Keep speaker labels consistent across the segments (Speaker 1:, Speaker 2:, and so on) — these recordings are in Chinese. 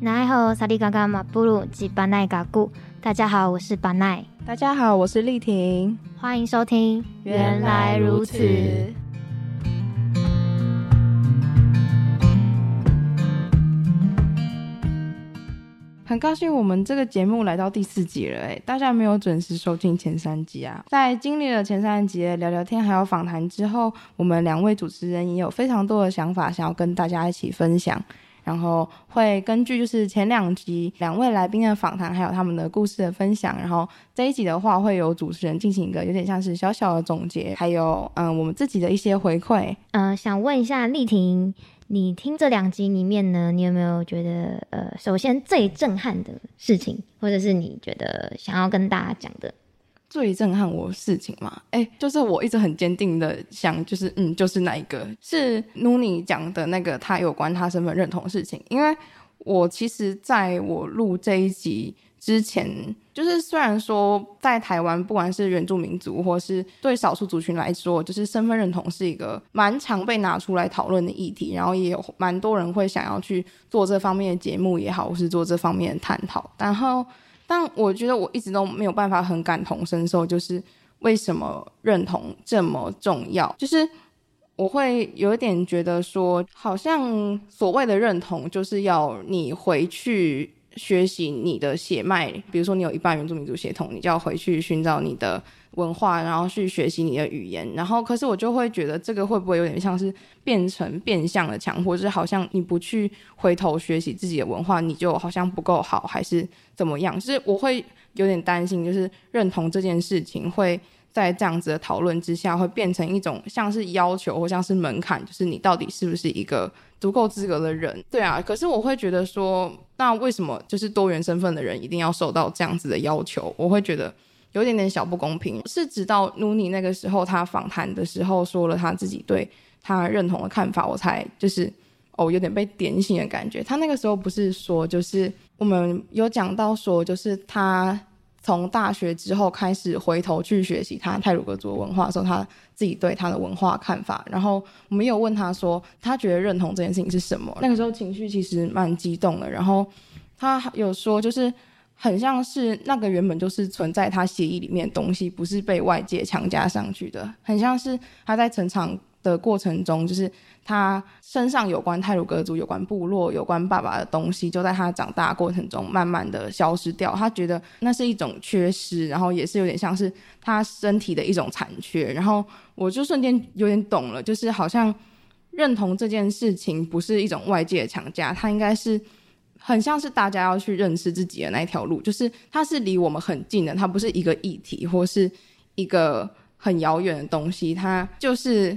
Speaker 1: 奈后萨利嘎嘎马布鲁吉巴奈嘎古，大家好，我是巴奈。
Speaker 2: 大家好，我是丽婷。
Speaker 1: 欢迎收听。
Speaker 3: 原来如此。
Speaker 2: 很高兴我们这个节目来到第四集了，哎，大家没有准时收听前三集啊？在经历了前三集的聊聊天还有访谈之后，我们两位主持人也有非常多的想法想要跟大家一起分享。然后会根据就是前两集两位来宾的访谈，还有他们的故事的分享，然后这一集的话会有主持人进行一个有点像是小小的总结，还有嗯我们自己的一些回馈。
Speaker 1: 呃，想问一下丽婷，你听这两集里面呢，你有没有觉得呃，首先最震撼的事情，或者是你觉得想要跟大家讲的？
Speaker 2: 最震撼我事情嘛，哎、就是我一直很坚定的想，就是嗯，就是那一个是努尼讲的那个他有关他身份认同的事情。因为我其实在我录这一集之前，就是虽然说在台湾，不管是原住民族或是对少数族群来说，就是身份认同是一个蛮常被拿出来讨论的议题，然后也有蛮多人会想要去做这方面的节目也好，或是做这方面的探讨，然后。但我觉得我一直都没有办法很感同身受，就是为什么认同这么重要？就是我会有一点觉得说，好像所谓的认同，就是要你回去学习你的血脉，比如说你有一半原住民族血统，你就要回去寻找你的。文化，然后去学习你的语言，然后可是我就会觉得这个会不会有点像是变成变相的强迫，就是好像你不去回头学习自己的文化，你就好像不够好，还是怎么样？就是我会有点担心，就是认同这件事情会在这样子的讨论之下，会变成一种像是要求或像是门槛，就是你到底是不是一个足够资格的人？对啊，可是我会觉得说，那为什么就是多元身份的人一定要受到这样子的要求？我会觉得。有点点小不公平，是直到努尼那个时候，他访谈的时候说了他自己对他认同的看法，我才就是哦，有点被点醒的感觉。他那个时候不是说，就是我们有讲到说，就是他从大学之后开始回头去学习他泰鲁格族文化的时候，他自己对他的文化看法。然后我们有问他说，他觉得认同这件事情是什么？那个时候情绪其实蛮激动的。然后他有说，就是。很像是那个原本就是存在他协议里面的东西，不是被外界强加上去的。很像是他在成长的过程中，就是他身上有关泰鲁格族、有关部落、有关爸爸的东西，就在他长大过程中慢慢的消失掉。他觉得那是一种缺失，然后也是有点像是他身体的一种残缺。然后我就瞬间有点懂了，就是好像认同这件事情不是一种外界的强加，他应该是。很像是大家要去认识自己的那一条路，就是它是离我们很近的，它不是一个议题或是一个很遥远的东西，它就是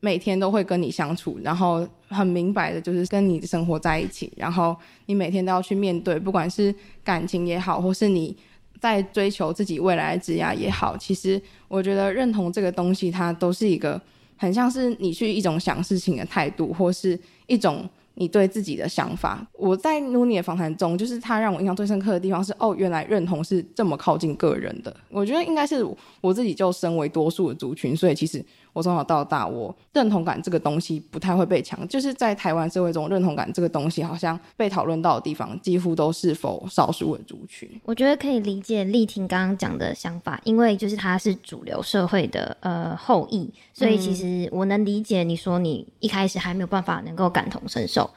Speaker 2: 每天都会跟你相处，然后很明白的就是跟你生活在一起，然后你每天都要去面对，不管是感情也好，或是你在追求自己未来的职业也好，其实我觉得认同这个东西，它都是一个很像是你去一种想事情的态度，或是一种。你对自己的想法，我在努尼的访谈中，就是他让我印象最深刻的地方是，哦，原来认同是这么靠近个人的。我觉得应该是我自己就身为多数的族群，所以其实。我从小到大，我认同感这个东西不太会被强，就是在台湾社会中，认同感这个东西好像被讨论到的地方，几乎都是否少数的族群。
Speaker 1: 我觉得可以理解丽婷刚刚讲的想法，因为就是他是主流社会的呃后裔，所以其实我能理解你说你一开始还没有办法能够感同身受。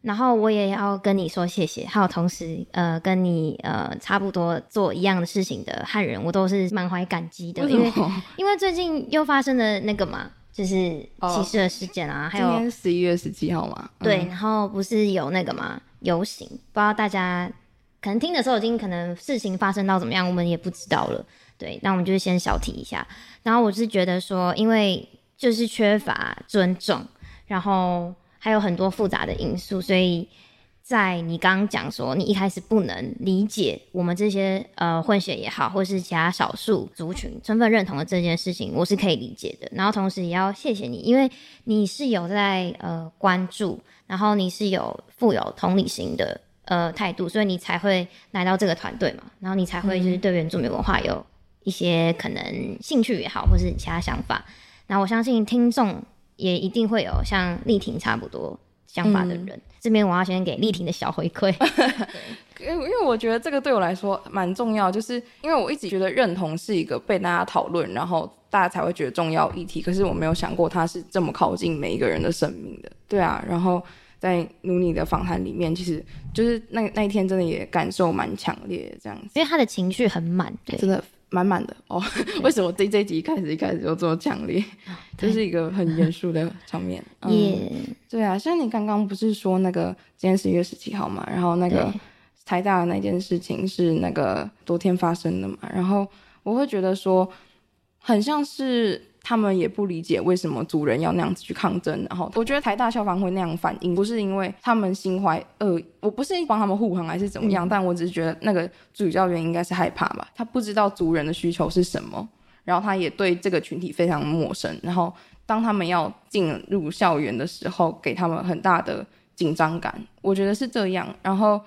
Speaker 1: 然后我也要跟你说谢谢，还有同时呃跟你呃差不多做一样的事情的汉人，我都是满怀感激的，因为因为最近又发生了那个嘛，就是歧视的事件啊，还有
Speaker 2: 今天十一月十七号嘛，
Speaker 1: 对，然后不是有那个嘛游行，不知道大家可能听的时候已经可能事情发生到怎么样，我们也不知道了，对，那我们就先小提一下，然后我是觉得说，因为就是缺乏尊重，然后。还有很多复杂的因素，所以在你刚刚讲说你一开始不能理解我们这些呃混血也好，或是其他少数族群身份认同的这件事情，我是可以理解的。然后同时也要谢谢你，因为你是有在呃关注，然后你是有富有同理心的呃态度，所以你才会来到这个团队嘛。然后你才会就是对原住民文化有一些可能兴趣也好，或是其他想法。那我相信听众。也一定会有像丽婷差不多想法的人。嗯、这边我要先给丽婷的小回馈。
Speaker 2: 因为因为我觉得这个对我来说蛮重要，就是因为我一直觉得认同是一个被大家讨论，然后大家才会觉得重要议题。可是我没有想过它是这么靠近每一个人的生命的。对啊，然后在努尼的访谈里面，其实就是那那一天真的也感受蛮强烈的这样子，
Speaker 1: 因为他的情绪很满，对，
Speaker 2: 真的满满的哦。为什么这这集一开始一开始就这么强烈？这是一个很严肃的场面。
Speaker 1: 耶、嗯，
Speaker 2: 对啊，像你刚刚不是说那个今天十一月十七号嘛，然后那个。台大的那件事情是那个昨天发生的嘛，然后我会觉得说，很像是他们也不理解为什么族人要那样子去抗争，然后我觉得台大校方会那样反应，不是因为他们心怀恶，我不是帮他们护航还是怎么样，嗯、但我只是觉得那个主教员应该是害怕吧，他不知道族人的需求是什么，然后他也对这个群体非常陌生，然后当他们要进入校园的时候，给他们很大的紧张感，我觉得是这样，然后。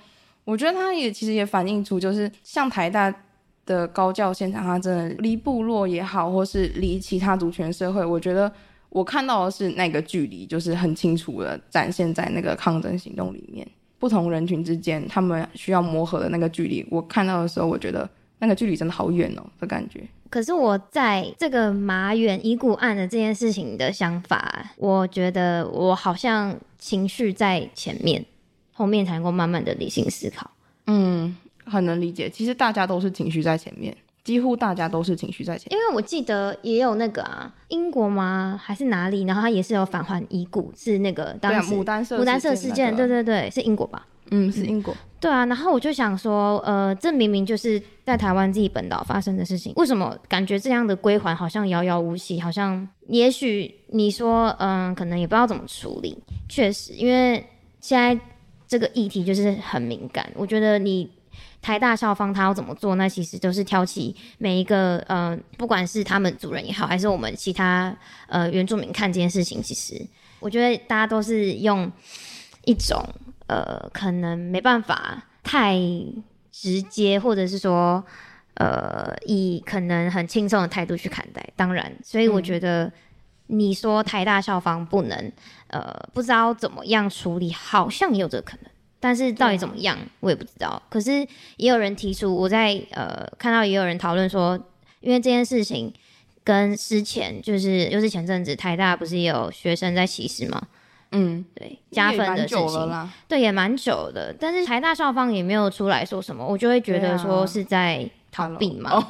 Speaker 2: 我觉得他也其实也反映出，就是像台大的高教现场，他真的离部落也好，或是离其他族群社会，我觉得我看到的是那个距离，就是很清楚的展现在那个抗争行动里面，不同人群之间他们需要磨合的那个距离，我看到的时候，我觉得那个距离真的好远哦的感觉。
Speaker 1: 可是我在这个马远遗骨案的这件事情的想法，我觉得我好像情绪在前面。后面才能够慢慢的理性思考，
Speaker 2: 嗯，很能理解。其实大家都是情绪在前面，几乎大家都是情绪在前面。
Speaker 1: 因为我记得也有那个啊，英国吗？还是哪里？然后他也是有返还遗骨，是那个当时
Speaker 2: 牡丹社
Speaker 1: 牡丹社事件，对对对，是英国吧？
Speaker 2: 嗯，是英国。
Speaker 1: 对啊，然后我就想说，呃，这明明就是在台湾自己本岛发生的事情，为什么感觉这样的归还好像遥遥无期？好像也许你说，嗯、呃，可能也不知道怎么处理。确实，因为现在。这个议题就是很敏感，我觉得你台大校方他要怎么做，那其实都是挑起每一个呃，不管是他们主人也好，还是我们其他呃原住民看这件事情，其实我觉得大家都是用一种呃，可能没办法太直接，或者是说呃，以可能很轻松的态度去看待。当然，所以我觉得。嗯你说台大校方不能，呃，不知道怎么样处理，好像也有这个可能，但是到底怎么样，我也不知道。可是也有人提出，我在呃看到也有人讨论说，因为这件事情跟之前就是又是前阵子台大不是也有学生在歧视吗？嗯，对，加分的事情，对，也蛮久的。但是台大校方也没有出来说什么，我就会觉得说是在。逃避嘛.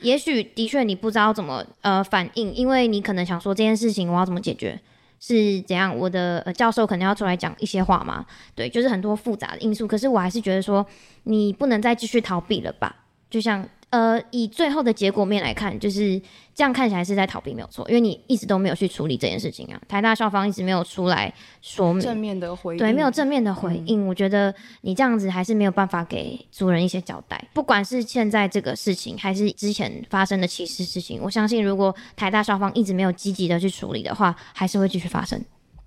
Speaker 1: 也许的确你不知道怎么呃反应，因为你可能想说这件事情我要怎么解决，是怎样？我的、呃、教授可能要出来讲一些话嘛？对，就是很多复杂的因素。可是我还是觉得说你不能再继续逃避了吧？就像。呃，以最后的结果面来看，就是这样看起来是在逃避，没有错，因为你一直都没有去处理这件事情啊。台大校方一直没有出来说明
Speaker 2: 正面的回应，
Speaker 1: 对，没有正面的回应。嗯、我觉得你这样子还是没有办法给主人一些交代，不管是现在这个事情，还是之前发生的歧视事情，我相信如果台大校方一直没有积极的去处理的话，还是会继续发生。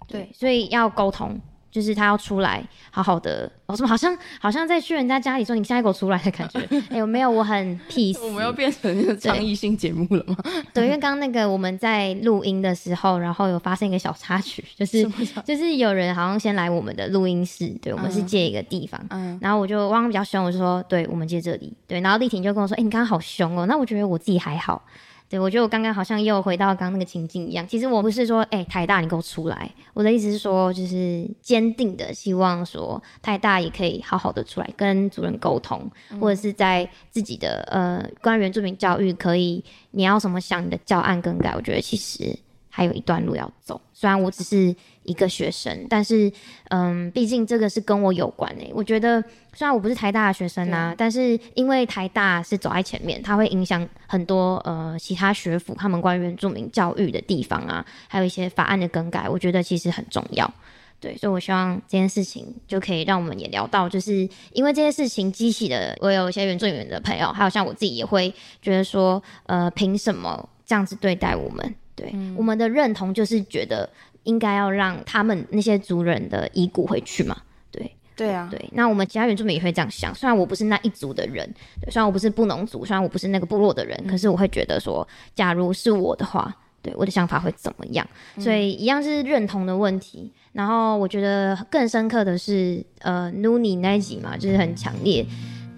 Speaker 1: 对，对，所以要沟通。就是他要出来，好好的。我、哦、说好像好像在去人家家里说你现在给我出来的感觉。哎、欸，有没有？我很 peace。
Speaker 2: 我们要变成一个倡议性节目了吗？
Speaker 1: 对，因为刚刚那个我们在录音的时候，然后有发生一个小插曲，就是就是有人好像先来我们的录音室，对，我们是借一个地方，嗯，然后我就汪比较凶，我就说对，我们借这里，对，然后丽婷就跟我说，哎、欸，你刚刚好凶哦，那我觉得我自己还好。对，我觉得我刚刚好像又回到刚刚那个情境一样。其实我不是说，哎、欸，台大你给我出来。我的意思是说，就是坚定的希望说，台大也可以好好的出来跟主任沟通，嗯、或者是在自己的呃关于原住民教育，可以你要什么想你的教案更改。我觉得其实还有一段路要走。虽然我只是一个学生，但是嗯，毕竟这个是跟我有关诶、欸。我觉得。虽然我不是台大的学生啊，但是因为台大是走在前面，它会影响很多呃其他学府他们关于原住民教育的地方啊，还有一些法案的更改，我觉得其实很重要。对，所以我希望这件事情就可以让我们也聊到，就是因为这件事情激起的，我有一些原住民的朋友，还有像我自己也会觉得说，呃，凭什么这样子对待我们？对，嗯、我们的认同就是觉得应该要让他们那些族人的遗骨回去嘛。
Speaker 2: 对对啊，
Speaker 1: 对，那我们其他原住民也会这样想。虽然我不是那一族的人，对，虽然我不是布农族，虽然我不是那个部落的人，嗯、可是我会觉得说，假如是我的话，对，我的想法会怎么样？所以一样是认同的问题。然后我觉得更深刻的是，呃，Nuni 那一集嘛，就是很强烈，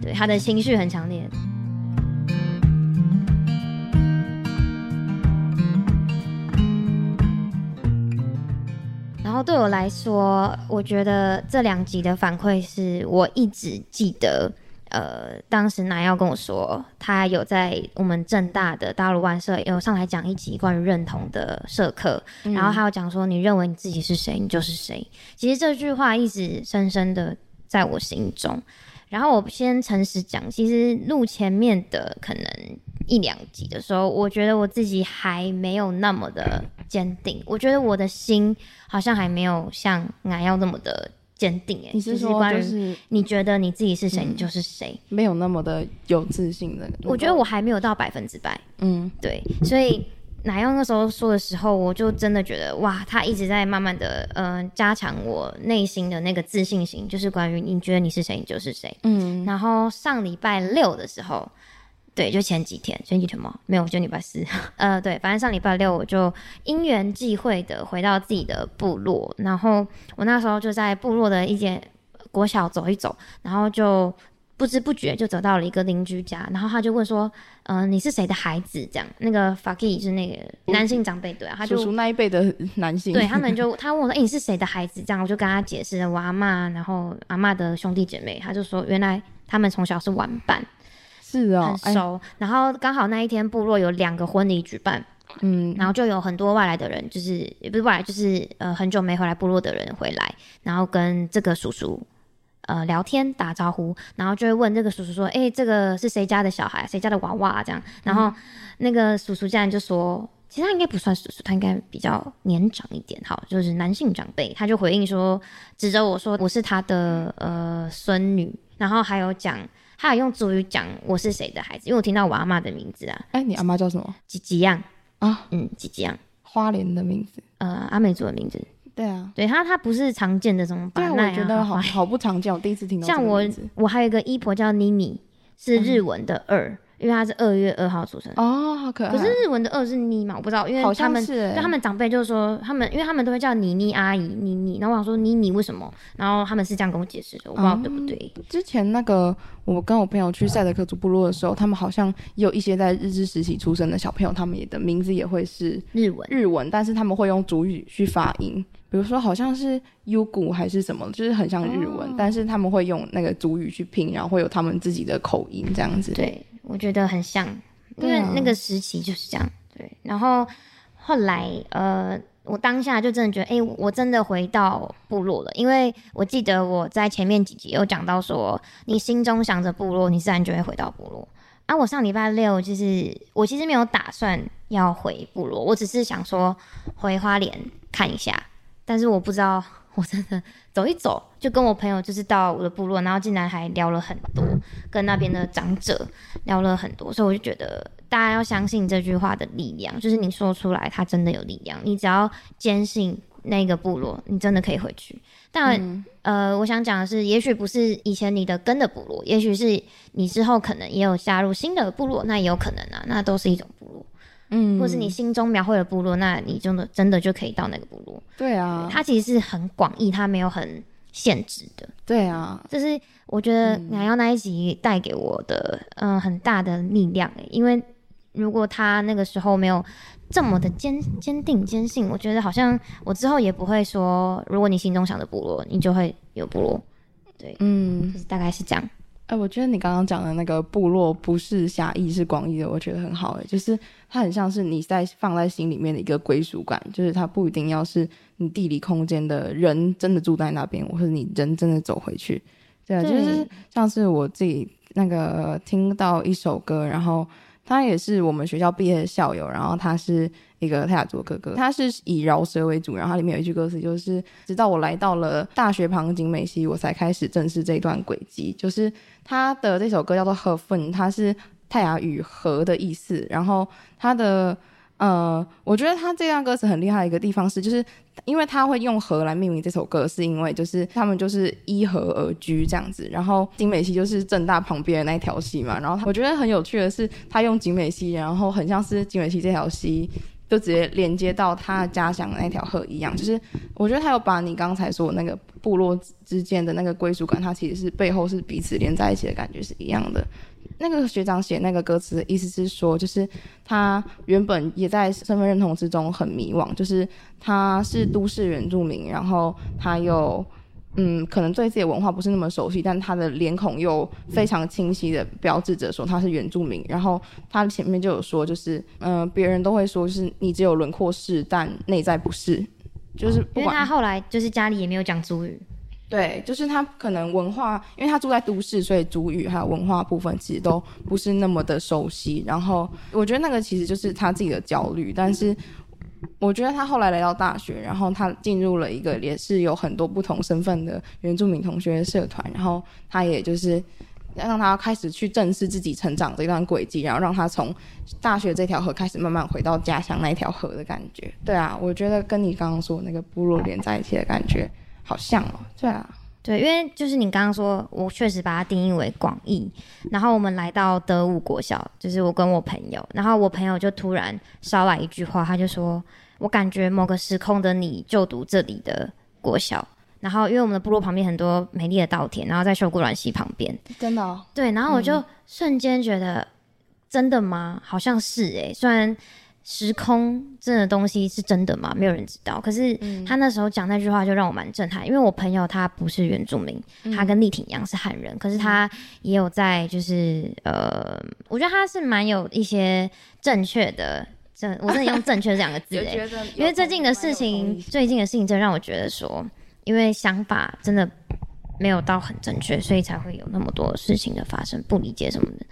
Speaker 1: 对，他的情绪很强烈。后对我来说，我觉得这两集的反馈是我一直记得。呃，当时南耀跟我说，他有在我们正大的大陆万社有上来讲一集关于认同的社课，嗯、然后还有讲说，你认为你自己是谁，你就是谁。其实这句话一直深深的在我心中。然后我先诚实讲，其实录前面的可能一两集的时候，我觉得我自己还没有那么的坚定，我觉得我的心好像还没有像俺要那么的。坚定哎，你是说就是你觉得你自己是谁，你就是谁，
Speaker 2: 没有那么的有自信的。
Speaker 1: 我觉得我还没有到百分之百，嗯，对。所以奶用那时候说的时候，我就真的觉得哇，他一直在慢慢的嗯加强我内心的那个自信心，就是关于你觉得你是谁，你就是谁。嗯，然后上礼拜六的时候。对，就前几天，前几天吗？没有，就礼拜四。呃，对，反正上礼拜六我就因缘际会的回到自己的部落，然后我那时候就在部落的一间国小走一走，然后就不知不觉就走到了一个邻居家，然后他就问说：“嗯、呃，你是谁的孩子？”这样，那个法基是那个男性长辈，对啊，他就
Speaker 2: 叔叔那一辈的 男性，
Speaker 1: 对他们就他问我说：“欸、你是谁的孩子？”这样，我就跟他解释我阿嬷，然后阿嬷的兄弟姐妹，他就说原来他们从小是玩伴。
Speaker 2: 是哦，
Speaker 1: 很熟。欸、然后刚好那一天部落有两个婚礼举办，嗯，然后就有很多外来的人，就是也不是外来，就是呃很久没回来部落的人回来，然后跟这个叔叔呃聊天打招呼，然后就会问这个叔叔说：“哎、欸，这个是谁家的小孩？谁家的娃娃、啊？”这样，然后那个叔叔竟然就说：“其实他应该不算叔叔，他应该比较年长一点，好，就是男性长辈。”他就回应说，指着我说：“我是他的呃孙女。”然后还有讲。他有用主语讲我是谁的孩子，因为我听到我阿妈的名字啊。
Speaker 2: 哎、欸，你阿妈叫什么？
Speaker 1: 吉吉样啊，嗯，吉吉样，
Speaker 2: 花莲的名字，
Speaker 1: 呃，阿美族的名字。
Speaker 2: 对啊，
Speaker 1: 对他，他不是常见的这种。对，
Speaker 2: 我觉得好好不常见，我第一次听到。
Speaker 1: 像我，我还有一个姨婆叫妮妮，是日文的二。嗯因为她是二月二号出生
Speaker 2: 哦，好可爱。
Speaker 1: 可是日文的二是妮嘛，我不知道，因为他们就他们长辈就是说他们，因为他们都会叫妮妮阿姨妮妮，然后我想说妮妮为什么？然后他们是这样跟我解释的，我不知道对不对。
Speaker 2: 嗯、之前那个我跟我朋友去赛德克族部落的时候，他们好像也有一些在日治时期出生的小朋友，他们也的名字也会是日文日文，但是他们会用主语去发音，比如说好像是 Yugu 还是什么，就是很像日文，哦、但是他们会用那个族语去拼，然后会有他们自己的口音这样子。
Speaker 1: 对。我觉得很像，因为那个时期就是这样。对，然后后来呃，我当下就真的觉得，哎、欸，我真的回到部落了。因为我记得我在前面几集有讲到说，你心中想着部落，你自然就会回到部落。啊，我上礼拜六就是我其实没有打算要回部落，我只是想说回花莲看一下，但是我不知道。我真的走一走，就跟我朋友就是到我的部落，然后竟然还聊了很多，跟那边的长者聊了很多，所以我就觉得大家要相信这句话的力量，就是你说出来，它真的有力量。你只要坚信那个部落，你真的可以回去。但、嗯、呃，我想讲的是，也许不是以前你的根的部落，也许是你之后可能也有加入新的部落，那也有可能啊，那都是一种。嗯，或是你心中描绘的部落，那你真的真的就可以到那个部落。
Speaker 2: 对啊，
Speaker 1: 它其实是很广义，它没有很限制的。
Speaker 2: 对啊，
Speaker 1: 这是我觉得奶油那一集带给我的嗯、呃、很大的力量诶，因为如果他那个时候没有这么的坚坚定坚信，我觉得好像我之后也不会说，如果你心中想的部落，你就会有部落。对，嗯，就是大概是这样。
Speaker 2: 哎、欸，我觉得你刚刚讲的那个部落不是狭义，是广义的，我觉得很好。哎，就是它很像是你在放在心里面的一个归属感，就是它不一定要是你地理空间的人真的住在那边，或者你人真的走回去。对啊，就是像是我自己那个听到一首歌，然后他也是我们学校毕业的校友，然后他是。一个泰雅族哥哥，他是以饶舌为主，然后里面有一句歌词，就是直到我来到了大学旁景美溪，我才开始正视这段轨迹。就是他的这首歌叫做 herfen，它是泰雅语“和”的意思。然后他的呃，我觉得他这段歌词很厉害的一个地方是，就是因为他会用“河”来命名这首歌，是因为就是他们就是依河而居这样子。然后景美溪就是正大旁边的那条溪嘛。然后我觉得很有趣的是，他用景美溪，然后很像是景美溪这条溪。就直接连接到他家乡的那条河一样。就是我觉得他有把你刚才说的那个部落之间的那个归属感，它其实是背后是彼此连在一起的感觉是一样的。那个学长写那个歌词的意思是说，就是他原本也在身份认同之中很迷惘，就是他是都市原住民，然后他又嗯，可能对自己的文化不是那么熟悉，但他的脸孔又非常清晰的标志着说他是原住民。然后他前面就有说，就是嗯、呃，别人都会说，就是你只有轮廓是，但内在不是，就是不管，
Speaker 1: 因为他后来就是家里也没有讲族语。
Speaker 2: 对，就是他可能文化，因为他住在都市，所以主语还有文化部分其实都不是那么的熟悉。然后我觉得那个其实就是他自己的焦虑。但是我觉得他后来来到大学，然后他进入了一个也是有很多不同身份的原住民同学社团，然后他也就是让他开始去正视自己成长的一段轨迹，然后让他从大学这条河开始慢慢回到家乡那条河的感觉。对啊，我觉得跟你刚刚说那个部落连在一起的感觉。好像哦，对啊，
Speaker 1: 对，因为就是你刚刚说，我确实把它定义为广义。然后我们来到德武国小，就是我跟我朋友，然后我朋友就突然捎来一句话，他就说：“我感觉某个时空的你就读这里的国小。”然后因为我们的部落旁边很多美丽的稻田，然后在秀姑峦溪旁边，
Speaker 2: 真的哦，
Speaker 1: 对，然后我就瞬间觉得，嗯、真的吗？好像是诶，虽然。时空这的东西是真的吗？没有人知道。可是他那时候讲那句话就让我蛮震撼，因为我朋友他不是原住民，嗯、他跟丽婷一样是汉人，可是他也有在就是呃，我觉得他是蛮有一些正确的，正我真的用正确这两个字哎，因为最近的事情，最近的事情真的让我觉得说，因为想法真的没有到很正确，所以才会有那么多事情的发生，不理解什么的。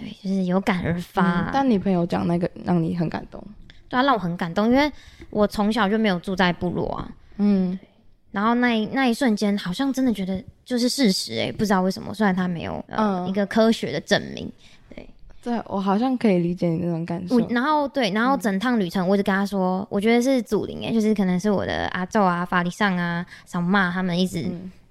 Speaker 1: 对，就是有感而
Speaker 2: 发。但你朋友讲那个让你很感动，
Speaker 1: 对啊，让我很感动，因为我从小就没有住在部落啊。嗯，然后那一那一瞬间，好像真的觉得就是事实哎、欸，不知道为什么，虽然他没有、呃、嗯一个科学的证明。对，
Speaker 2: 对我好像可以理解你那种感受。
Speaker 1: 然后对，然后整趟旅程，我就跟他说，嗯、我觉得是祖灵哎，就是可能是我的阿昼啊、法里上啊、小骂他们一直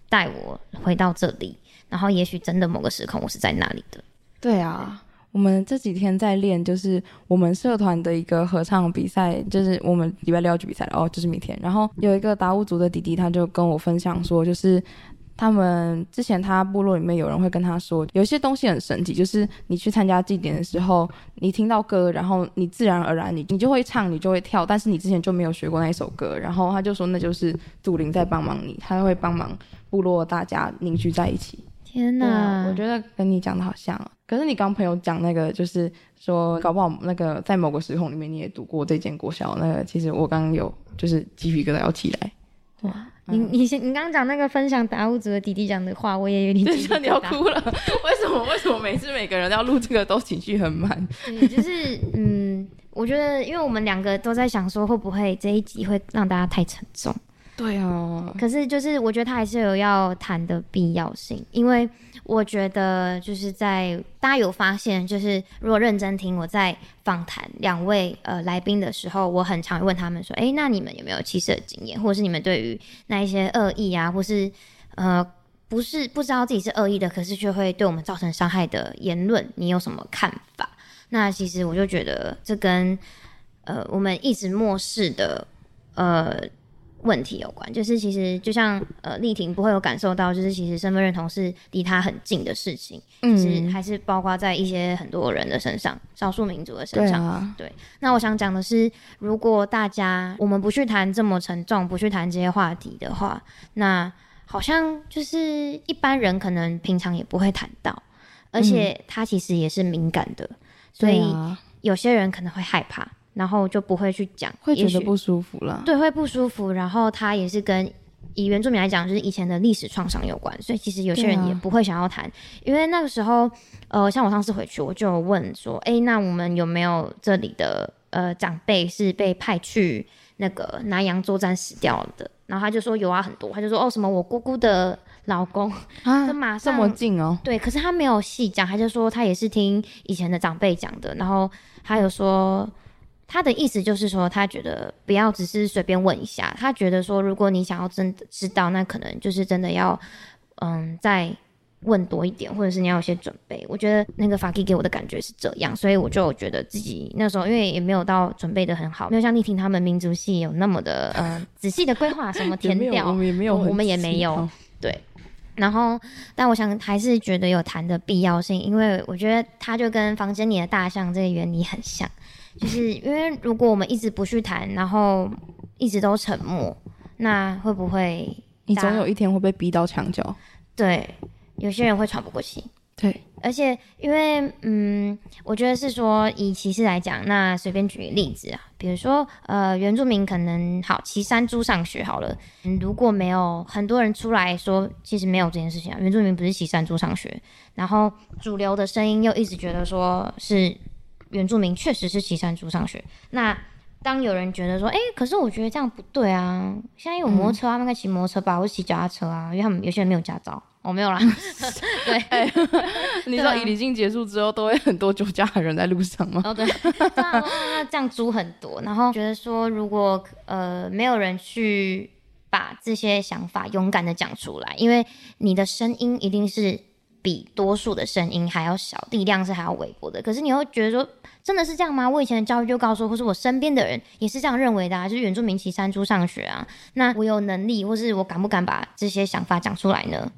Speaker 1: 带我回到这里，然后也许真的某个时空，我是在那里的。
Speaker 2: 对啊，我们这几天在练，就是我们社团的一个合唱比赛，就是我们礼拜六要去比赛哦，就是明天。然后有一个达悟族的弟弟，他就跟我分享说，就是他们之前他部落里面有人会跟他说，有些东西很神奇，就是你去参加祭典的时候，你听到歌，然后你自然而然你你就会唱，你就会跳，但是你之前就没有学过那一首歌，然后他就说那就是祖灵在帮忙你，他会帮忙部落大家凝聚在一起。
Speaker 1: 天呐、啊，
Speaker 2: 我觉得跟你讲的好像哦。可是你刚朋友讲那个，就是说搞不好那个在某个时空里面你也读过这间国小，那个其实我刚刚有就是鸡皮疙瘩要起来。
Speaker 1: 哇，嗯、你你先你刚刚讲那个分享达悟族的弟弟讲的话，我也有点
Speaker 2: 鸡皮疙瘩，你要哭了。为什么？为什么每次每个人要录这个都情绪很满？
Speaker 1: 对，就是嗯，我觉得因为我们两个都在想说会不会这一集会让大家太沉重。
Speaker 2: 对啊，
Speaker 1: 可是就是我觉得他还是有要谈的必要性，因为我觉得就是在大家有发现，就是如果认真听我在访谈两位呃来宾的时候，我很常问他们说，哎，那你们有没有歧视的经验，或者是你们对于那一些恶意啊，或是呃不是不知道自己是恶意的，可是却会对我们造成伤害的言论，你有什么看法？那其实我就觉得这跟呃我们一直漠视的呃。问题有关，就是其实就像呃丽婷不会有感受到，就是其实身份认同是离她很近的事情，嗯，其实还是包括在一些很多人的身上，少数民族的身上，对啊，对。那我想讲的是，如果大家我们不去谈这么沉重，不去谈这些话题的话，那好像就是一般人可能平常也不会谈到，而且他其实也是敏感的，所以有些人可能会害怕。然后就不会去讲，
Speaker 2: 会觉得不舒服了。
Speaker 1: 对，会不舒服。然后他也是跟以原住民来讲，就是以前的历史创伤有关，所以其实有些人也不会想要谈，啊、因为那个时候，呃，像我上次回去，我就问说，哎，那我们有没有这里的呃长辈是被派去那个南洋作战死掉的？然后他就说有啊，很多。他就说哦，什么我姑姑的老公啊，就马上
Speaker 2: 这么近哦。
Speaker 1: 对，可是他没有细讲，他就说他也是听以前的长辈讲的，然后他有说。他的意思就是说，他觉得不要只是随便问一下，他觉得说，如果你想要真的知道，那可能就是真的要，嗯，再问多一点，或者是你要有些准备。我觉得那个法 K 给我的感觉是这样，所以我就觉得自己那时候因为也没有到准备的很好，没有像丽婷他们民族系有那么的呃仔细的规划什么填表，
Speaker 2: 我们也没有，
Speaker 1: 我们也没有，对。然后，但我想还是觉得有谈的必要性，因为我觉得它就跟房间里的大象这个原理很像，就是 因为如果我们一直不去谈，然后一直都沉默，那会不会
Speaker 2: 你总有一天会被逼到墙角？
Speaker 1: 对，有些人会喘不过气。
Speaker 2: 对，
Speaker 1: 而且因为嗯，我觉得是说以歧视来讲，那随便举个例子啊，比如说呃，原住民可能好骑山猪上学好了，嗯，如果没有很多人出来说，其实没有这件事情啊，原住民不是骑山猪上学，然后主流的声音又一直觉得说是原住民确实是骑山猪上学，那当有人觉得说，哎、欸，可是我觉得这样不对啊，现在有摩托车，他们该骑摩托车吧，我骑脚踏车啊，因为他们有些人没有驾照。我、哦、没有啦，对，欸、
Speaker 2: 你知道已离境结束之后，都会很多酒驾的人在路上吗？
Speaker 1: 哦，对，这样这样租很多，然后觉得说，如果呃没有人去把这些想法勇敢的讲出来，因为你的声音一定是比多数的声音还要小，力量是还要微薄的。可是你会觉得说，真的是这样吗？我以前的教育就告诉我，或是我身边的人也是这样认为的啊，就是原住民骑山猪上学啊，那我有能力，或是我敢不敢把这些想法讲出来呢？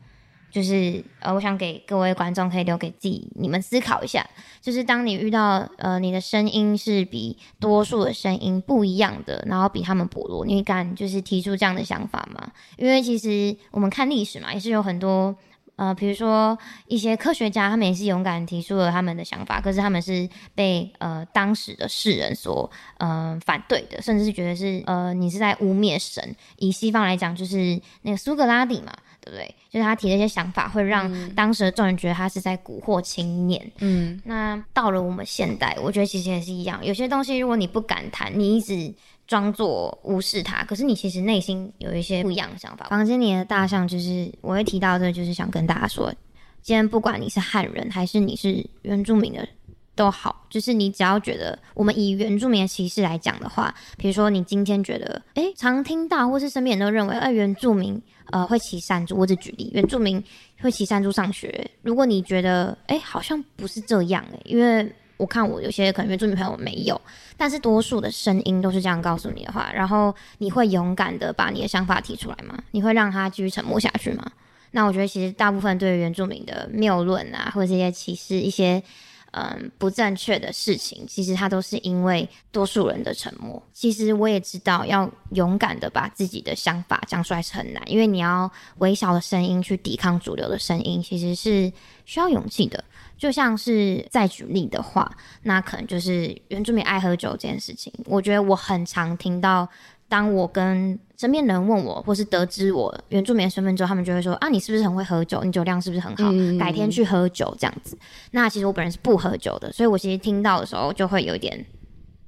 Speaker 1: 就是呃，我想给各位观众可以留给自己，你们思考一下。就是当你遇到呃，你的声音是比多数的声音不一样的，然后比他们薄弱，你敢就是提出这样的想法吗？因为其实我们看历史嘛，也是有很多呃，比如说一些科学家，他们也是勇敢提出了他们的想法，可是他们是被呃当时的世人所呃反对的，甚至是觉得是呃你是在污蔑神。以西方来讲，就是那个苏格拉底嘛。对不对？就是他提的一些想法，会让当时的众人觉得他是在蛊惑青年。嗯，那到了我们现代，我觉得其实也是一样。有些东西，如果你不敢谈，你一直装作无视他，可是你其实内心有一些不一样的想法。房间里的大象，就是我会提到的，就是想跟大家说，今天不管你是汉人还是你是原住民的。都好，就是你只要觉得，我们以原住民的歧视来讲的话，比如说你今天觉得，哎、常听到或是身边人都认为，呃，原住民呃会骑山猪，我只举例，原住民会骑山猪上学。如果你觉得，哎、好像不是这样、欸，因为我看我有些可能原住民朋友没有，但是多数的声音都是这样告诉你的话，然后你会勇敢的把你的想法提出来吗？你会让他继续沉默下去吗？那我觉得其实大部分对原住民的谬论啊，或者这些歧视一些。嗯，不正确的事情，其实它都是因为多数人的沉默。其实我也知道，要勇敢的把自己的想法讲出来是很难，因为你要微小的声音去抵抗主流的声音，其实是需要勇气的。就像是再举例的话，那可能就是原住民爱喝酒这件事情，我觉得我很常听到。当我跟身边人问我，或是得知我原住民的身份之后，他们就会说：“啊，你是不是很会喝酒？你酒量是不是很好？嗯、改天去喝酒这样子。”那其实我本人是不喝酒的，所以我其实听到的时候就会有一点，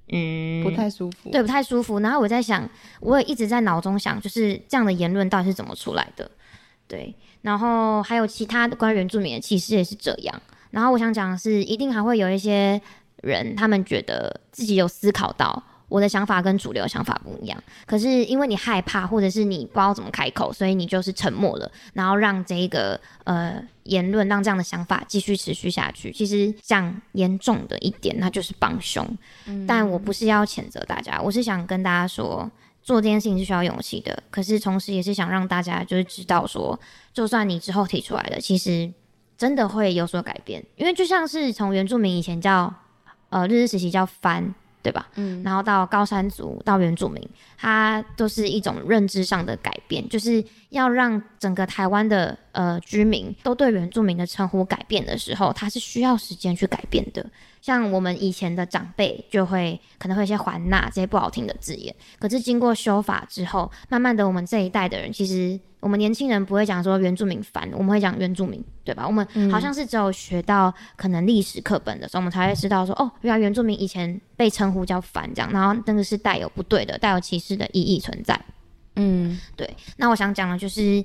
Speaker 1: 嗯，
Speaker 2: 不太舒服。
Speaker 1: 对，不太舒服。然后我在想，我也一直在脑中想，就是这样的言论到底是怎么出来的？对。然后还有其他的关于原住民的歧视也是这样。然后我想讲的是，一定还会有一些人，他们觉得自己有思考到。我的想法跟主流想法不一样，可是因为你害怕，或者是你不知道怎么开口，所以你就是沉默了，然后让这个呃言论，让这样的想法继续持续下去。其实讲严重的一点，那就是帮凶。嗯。但我不是要谴责大家，我是想跟大家说，做这件事情是需要勇气的。可是同时也是想让大家就是知道说，就算你之后提出来的，其实真的会有所改变。因为就像是从原住民以前叫呃日日时期叫番。对吧？嗯，然后到高山族，到原住民，它都是一种认知上的改变，就是要让整个台湾的呃居民都对原住民的称呼改变的时候，它是需要时间去改变的。像我们以前的长辈就会可能会一些还纳这些不好听的字眼，可是经过修法之后，慢慢的我们这一代的人，其实我们年轻人不会讲说原住民烦，我们会讲原住民，对吧？我们好像是只有学到可能历史课本的时候，我们才会知道说，哦，原来原住民以前被称呼叫烦这样，然后那个是带有不对的、带有歧视的意义存在。嗯，对。那我想讲的就是。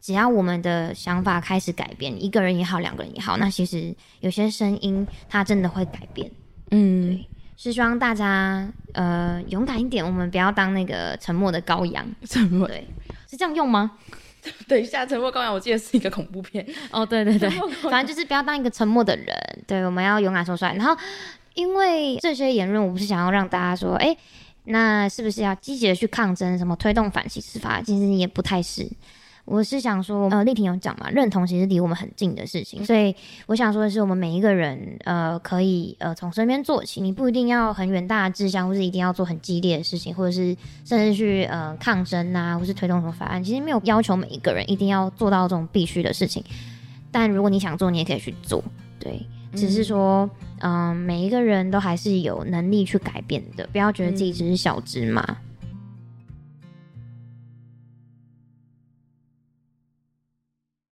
Speaker 1: 只要我们的想法开始改变，一个人也好，两个人也好，那其实有些声音它真的会改变。嗯，对，是希望大家呃勇敢一点，我们不要当那个沉默的羔羊。
Speaker 2: 沉默，
Speaker 1: 对，是这样用吗？
Speaker 2: 等一下，《沉默羔羊》我记得是一个恐怖片。
Speaker 1: 哦，对对对，反正就是不要当一个沉默的人。对，我们要勇敢说出来。然后，因为这些言论，我不是想要让大家说，哎，那是不是要积极的去抗争，什么推动反歧视法？其实也不太是。我是想说，呃，丽婷有讲嘛，认同其实离我们很近的事情，所以我想说的是，我们每一个人，呃，可以呃从身边做起，你不一定要很远大的志向，或是一定要做很激烈的事情，或者是甚至去呃抗争啊，或是推动什么法案，其实没有要求每一个人一定要做到这种必须的事情，但如果你想做，你也可以去做，对，只是说，嗯、呃，每一个人都还是有能力去改变的，不要觉得自己只是小芝麻。